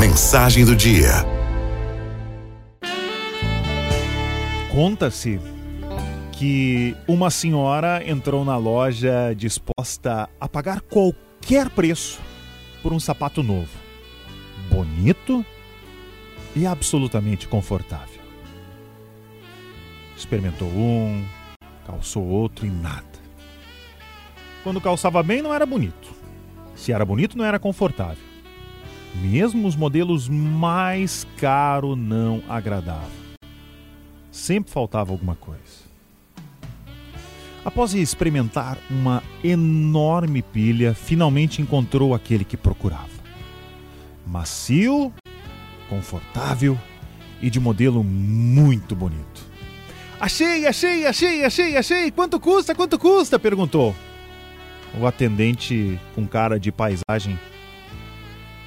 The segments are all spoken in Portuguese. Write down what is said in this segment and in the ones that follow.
Mensagem do dia. Conta-se que uma senhora entrou na loja disposta a pagar qualquer preço por um sapato novo, bonito e absolutamente confortável. Experimentou um, calçou outro e nada. Quando calçava bem, não era bonito. Se era bonito, não era confortável. Mesmo os modelos mais caros não agradavam. Sempre faltava alguma coisa. Após experimentar uma enorme pilha, finalmente encontrou aquele que procurava. Macio, confortável e de modelo muito bonito. Achei, achei, achei, achei, achei! Quanto custa, quanto custa? perguntou. O atendente, com cara de paisagem.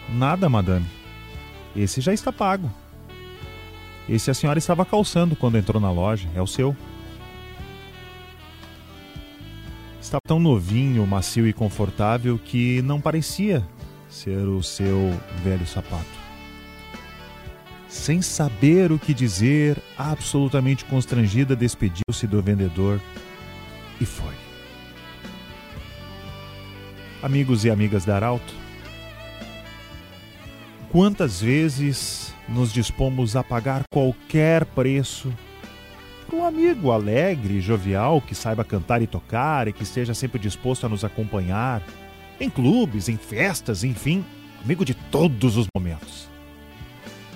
Nada, madame. Esse já está pago. Esse a senhora estava calçando quando entrou na loja. É o seu. Estava tão novinho, macio e confortável que não parecia ser o seu velho sapato. Sem saber o que dizer, absolutamente constrangida, despediu-se do vendedor e foi. Amigos e amigas da Arauto, quantas vezes nos dispomos a pagar qualquer preço para um amigo alegre, jovial, que saiba cantar e tocar e que esteja sempre disposto a nos acompanhar em clubes, em festas, enfim, amigo de todos os momentos.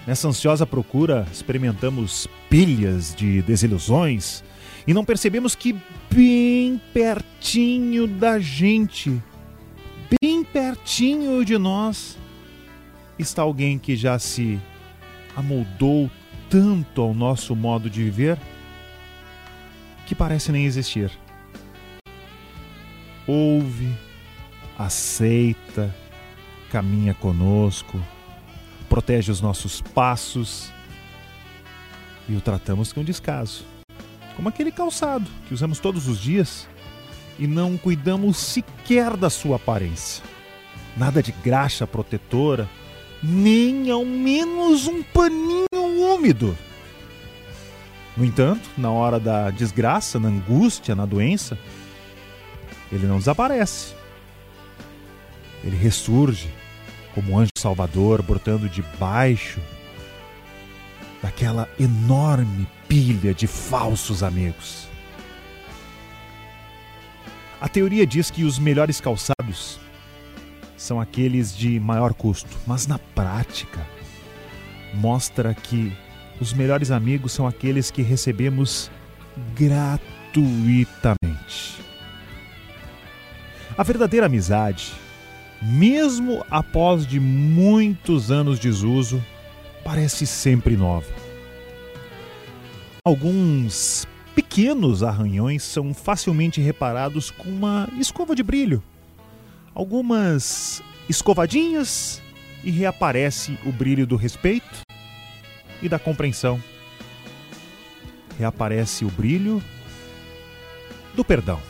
Nessa ansiosa procura, experimentamos pilhas de desilusões e não percebemos que bem pertinho da gente, bem pertinho de nós, está alguém que já se amoldou tanto ao nosso modo de viver que parece nem existir. Ouve, aceita, caminha conosco, protege os nossos passos e o tratamos com descaso, como aquele calçado que usamos todos os dias e não cuidamos sequer da sua aparência. Nada de graxa protetora, nem ao menos um paninho úmido. No entanto, na hora da desgraça, na angústia, na doença, ele não desaparece. Ele ressurge como anjo salvador, brotando debaixo daquela enorme pilha de falsos amigos. A teoria diz que os melhores calçados são aqueles de maior custo, mas na prática mostra que os melhores amigos são aqueles que recebemos gratuitamente. A verdadeira amizade, mesmo após de muitos anos de desuso, parece sempre nova. Alguns pequenos arranhões são facilmente reparados com uma escova de brilho. Algumas escovadinhas e reaparece o brilho do respeito e da compreensão. Reaparece o brilho do perdão.